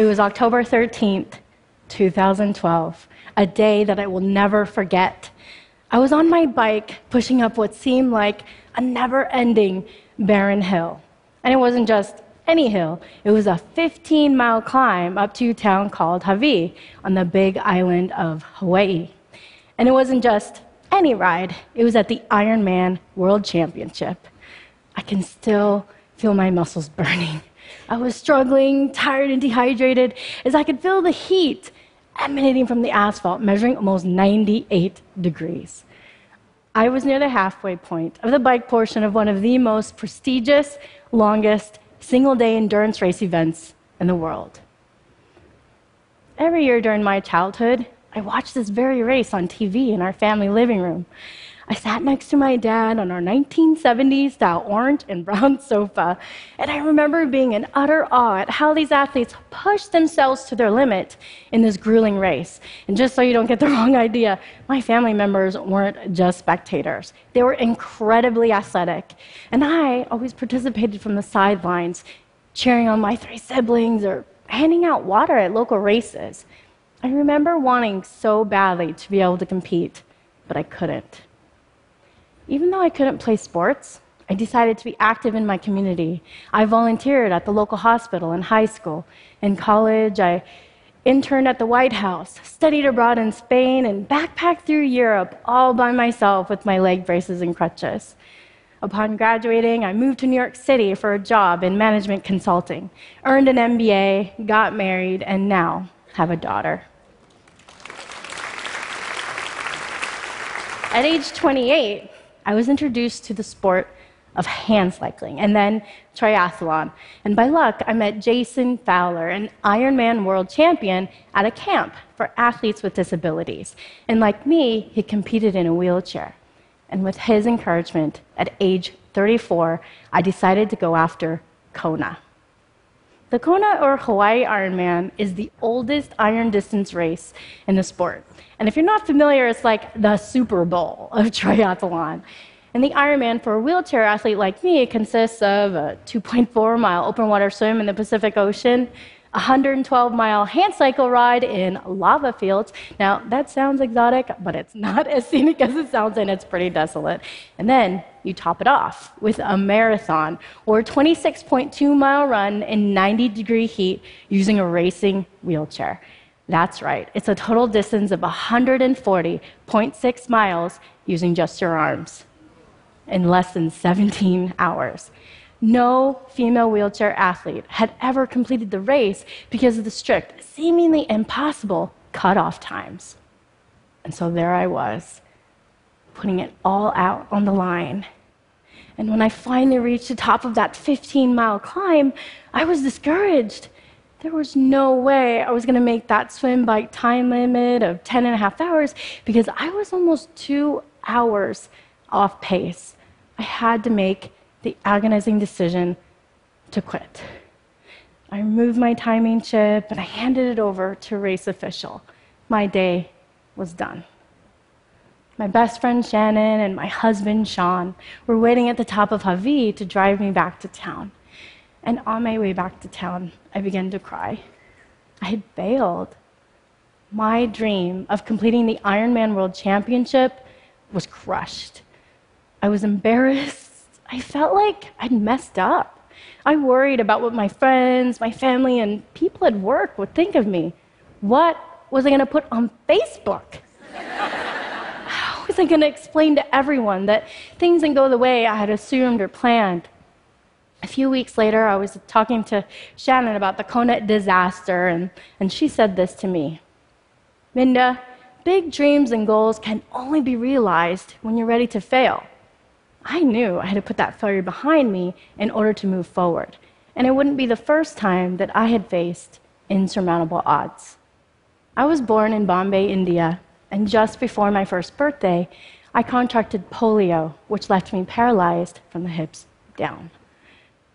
It was October 13th, 2012, a day that I will never forget. I was on my bike pushing up what seemed like a never ending barren hill. And it wasn't just any hill, it was a 15 mile climb up to a town called Hawi on the big island of Hawaii. And it wasn't just any ride, it was at the Ironman World Championship. I can still feel my muscles burning. I was struggling, tired, and dehydrated as I could feel the heat emanating from the asphalt, measuring almost 98 degrees. I was near the halfway point of the bike portion of one of the most prestigious, longest single day endurance race events in the world. Every year during my childhood, I watched this very race on TV in our family living room. I sat next to my dad on our 1970s style orange and brown sofa, and I remember being in utter awe at how these athletes pushed themselves to their limit in this grueling race. And just so you don't get the wrong idea, my family members weren't just spectators, they were incredibly athletic. And I always participated from the sidelines, cheering on my three siblings or handing out water at local races. I remember wanting so badly to be able to compete, but I couldn't. Even though I couldn't play sports, I decided to be active in my community. I volunteered at the local hospital in high school. In college, I interned at the White House, studied abroad in Spain, and backpacked through Europe all by myself with my leg braces and crutches. Upon graduating, I moved to New York City for a job in management consulting, earned an MBA, got married, and now have a daughter. At age 28, I was introduced to the sport of hand cycling and then triathlon. And by luck, I met Jason Fowler, an Ironman world champion, at a camp for athletes with disabilities. And like me, he competed in a wheelchair. And with his encouragement, at age 34, I decided to go after Kona. The Kona or Hawaii Ironman is the oldest iron distance race in the sport. And if you're not familiar, it's like the Super Bowl of triathlon. And the Ironman for a wheelchair athlete like me consists of a 2.4 mile open water swim in the Pacific Ocean, a 112 mile hand cycle ride in lava fields. Now, that sounds exotic, but it's not as scenic as it sounds, and it's pretty desolate. And then you top it off with a marathon or 26.2 mile run in 90 degree heat using a racing wheelchair. That's right, it's a total distance of 140.6 miles using just your arms in less than 17 hours. No female wheelchair athlete had ever completed the race because of the strict, seemingly impossible cutoff times. And so there I was, putting it all out on the line. And when I finally reached the top of that 15 mile climb, I was discouraged. There was no way I was going to make that swim bike time limit of 10 and a half hours because I was almost two hours off pace. I had to make the agonizing decision to quit. I removed my timing chip and I handed it over to race official. My day was done. My best friend Shannon and my husband Sean were waiting at the top of Hawi to drive me back to town. And on my way back to town, I began to cry. I had failed. My dream of completing the Ironman World Championship was crushed. I was embarrassed. I felt like I'd messed up. I worried about what my friends, my family, and people at work would think of me. What was I going to put on Facebook? How was I going to explain to everyone that things didn't go the way I had assumed or planned? A few weeks later, I was talking to Shannon about the Kona disaster, and, and she said this to me Minda, big dreams and goals can only be realized when you're ready to fail. I knew I had to put that failure behind me in order to move forward. And it wouldn't be the first time that I had faced insurmountable odds. I was born in Bombay, India, and just before my first birthday, I contracted polio, which left me paralyzed from the hips down.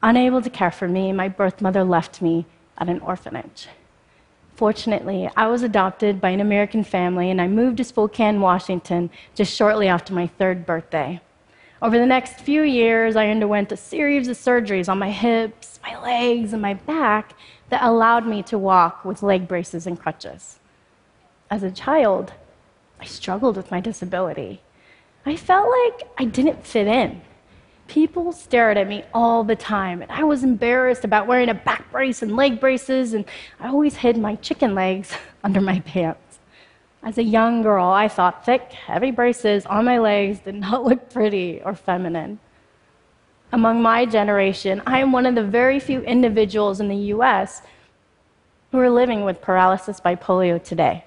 Unable to care for me, my birth mother left me at an orphanage. Fortunately, I was adopted by an American family and I moved to Spokane, Washington just shortly after my third birthday. Over the next few years, I underwent a series of surgeries on my hips, my legs, and my back, that allowed me to walk with leg braces and crutches. As a child, I struggled with my disability. I felt like I didn't fit in. People stared at me all the time, and I was embarrassed about wearing a back brace and leg braces, and I always hid my chicken legs under my pants. As a young girl, I thought thick, heavy braces on my legs did not look pretty or feminine. Among my generation, I am one of the very few individuals in the US who are living with paralysis by polio today.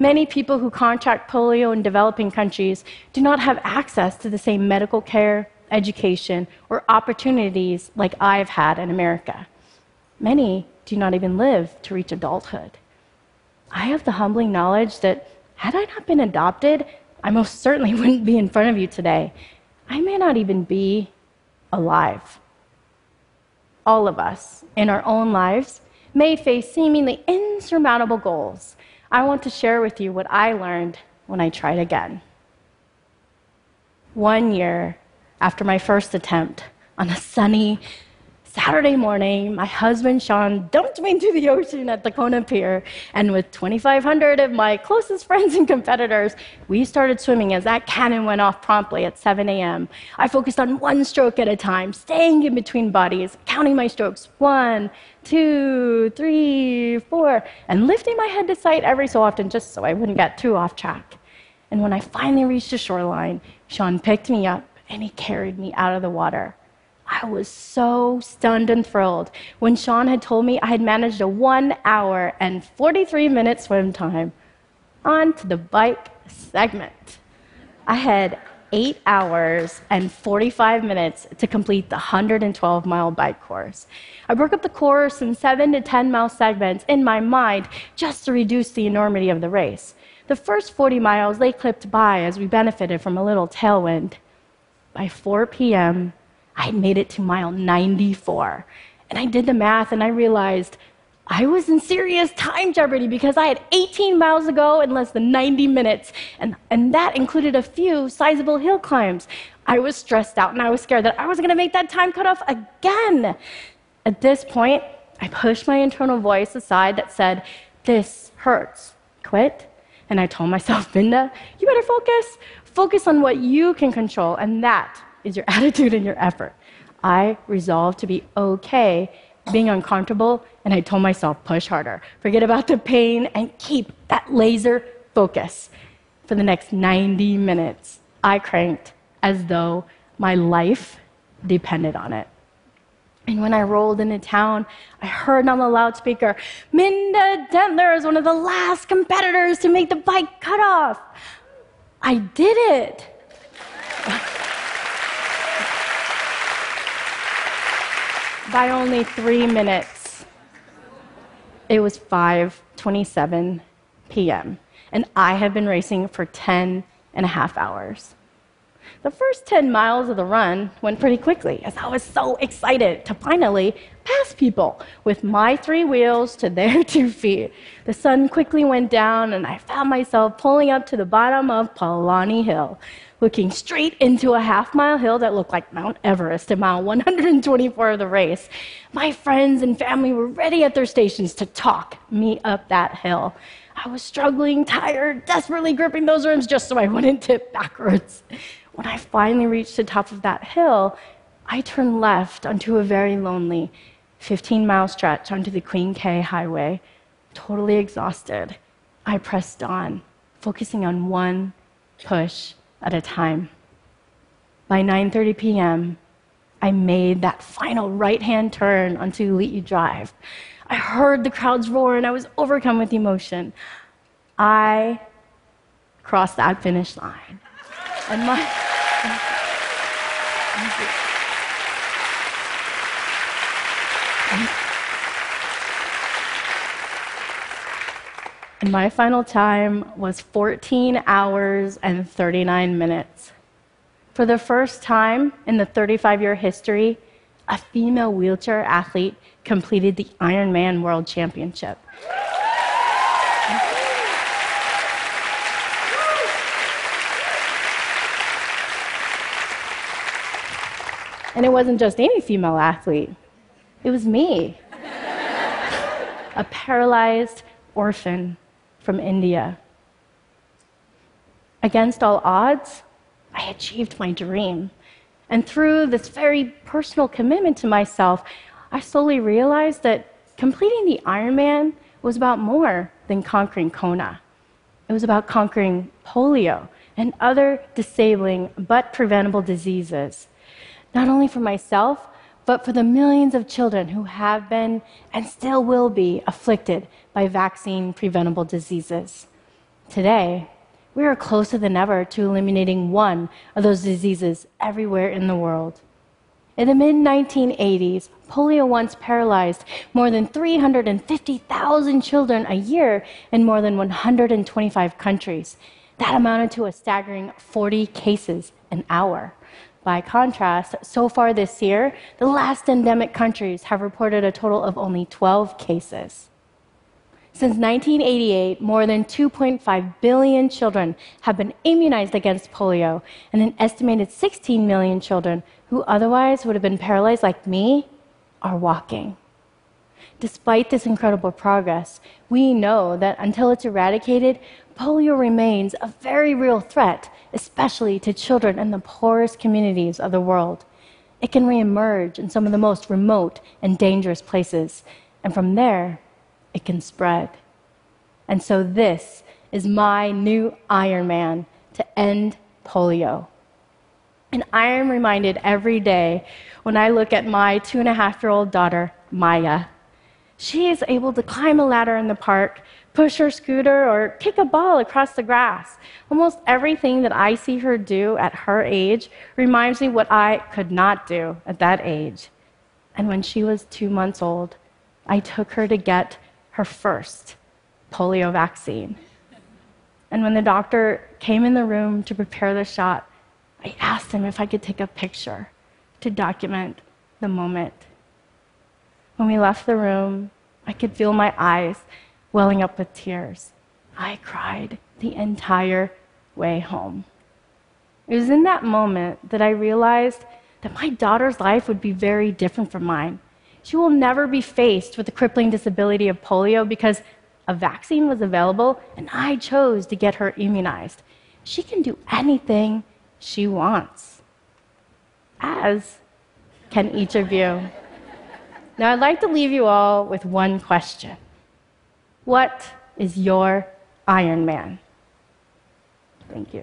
Many people who contract polio in developing countries do not have access to the same medical care, education, or opportunities like I've had in America. Many do not even live to reach adulthood. I have the humbling knowledge that had I not been adopted, I most certainly wouldn't be in front of you today. I may not even be alive. All of us, in our own lives, may face seemingly insurmountable goals. I want to share with you what I learned when I tried again. One year after my first attempt on a sunny Saturday morning, my husband Sean dumped me into the ocean at the Kona Pier, and with 2,500 of my closest friends and competitors, we started swimming as that cannon went off promptly at 7 a.m. I focused on one stroke at a time, staying in between bodies, counting my strokes one, two, three, four, and lifting my head to sight every so often just so I wouldn't get too off track. And when I finally reached the shoreline, Sean picked me up and he carried me out of the water. I was so stunned and thrilled when Sean had told me I had managed a one hour and 43 minute swim time. On to the bike segment. I had eight hours and 45 minutes to complete the 112 mile bike course. I broke up the course in seven to 10 mile segments in my mind just to reduce the enormity of the race. The first 40 miles they clipped by as we benefited from a little tailwind. By 4 p.m., I made it to mile 94. And I did the math and I realized I was in serious time jeopardy because I had 18 miles to go in less than 90 minutes. And, and that included a few sizable hill climbs. I was stressed out and I was scared that I was going to make that time cutoff again. At this point, I pushed my internal voice aside that said, This hurts. Quit. And I told myself, Minda, you better focus. Focus on what you can control, and that is your attitude and your effort. I resolved to be okay being uncomfortable, and I told myself, push harder. Forget about the pain and keep that laser focus. For the next 90 minutes, I cranked as though my life depended on it. And when I rolled into town, I heard on the loudspeaker, Minda Dentler is one of the last competitors to make the bike cutoff. I did it. By only three minutes. It was 5:27 p.m. and I have been racing for 10 and a half hours. The first 10 miles of the run went pretty quickly as I was so excited to finally pass people with my three wheels to their two feet. The sun quickly went down and I found myself pulling up to the bottom of Palani Hill, looking straight into a half mile hill that looked like Mount Everest at mile 124 of the race. My friends and family were ready at their stations to talk me up that hill. I was struggling, tired, desperately gripping those rims just so I wouldn't tip backwards. When I finally reached the top of that hill, I turned left onto a very lonely 15 mile stretch onto the Queen K Highway. Totally exhausted, I pressed on, focusing on one push at a time. By 9:30 p.m., I made that final right-hand turn onto Lee Drive. I heard the crowds roar and I was overcome with emotion. I crossed that finish line. And my And my final time was 14 hours and 39 minutes. For the first time in the 35 year history, a female wheelchair athlete completed the Ironman World Championship. And it wasn't just any female athlete, it was me. a paralyzed orphan from India. Against all odds, I achieved my dream. And through this very personal commitment to myself, I slowly realized that completing the Ironman was about more than conquering Kona. It was about conquering polio and other disabling but preventable diseases, not only for myself, but for the millions of children who have been and still will be afflicted by vaccine preventable diseases. Today, we are closer than ever to eliminating one of those diseases everywhere in the world. In the mid 1980s, polio once paralyzed more than 350,000 children a year in more than 125 countries. That amounted to a staggering 40 cases an hour. By contrast, so far this year, the last endemic countries have reported a total of only 12 cases. Since 1988, more than 2.5 billion children have been immunized against polio, and an estimated 16 million children who otherwise would have been paralyzed like me are walking. Despite this incredible progress, we know that until it's eradicated, polio remains a very real threat, especially to children in the poorest communities of the world. It can reemerge in some of the most remote and dangerous places, and from there, it can spread. And so, this is my new Iron Man to end polio. And I am reminded every day when I look at my two and a half year old daughter, Maya. She is able to climb a ladder in the park, push her scooter, or kick a ball across the grass. Almost everything that I see her do at her age reminds me what I could not do at that age. And when she was two months old, I took her to get her first polio vaccine. And when the doctor came in the room to prepare the shot, I asked him if I could take a picture to document the moment. When we left the room, I could feel my eyes welling up with tears. I cried the entire way home. It was in that moment that I realized that my daughter's life would be very different from mine. She will never be faced with the crippling disability of polio because a vaccine was available and I chose to get her immunized. She can do anything she wants, as can each of you. Now, I'd like to leave you all with one question What is your Iron Man? Thank you.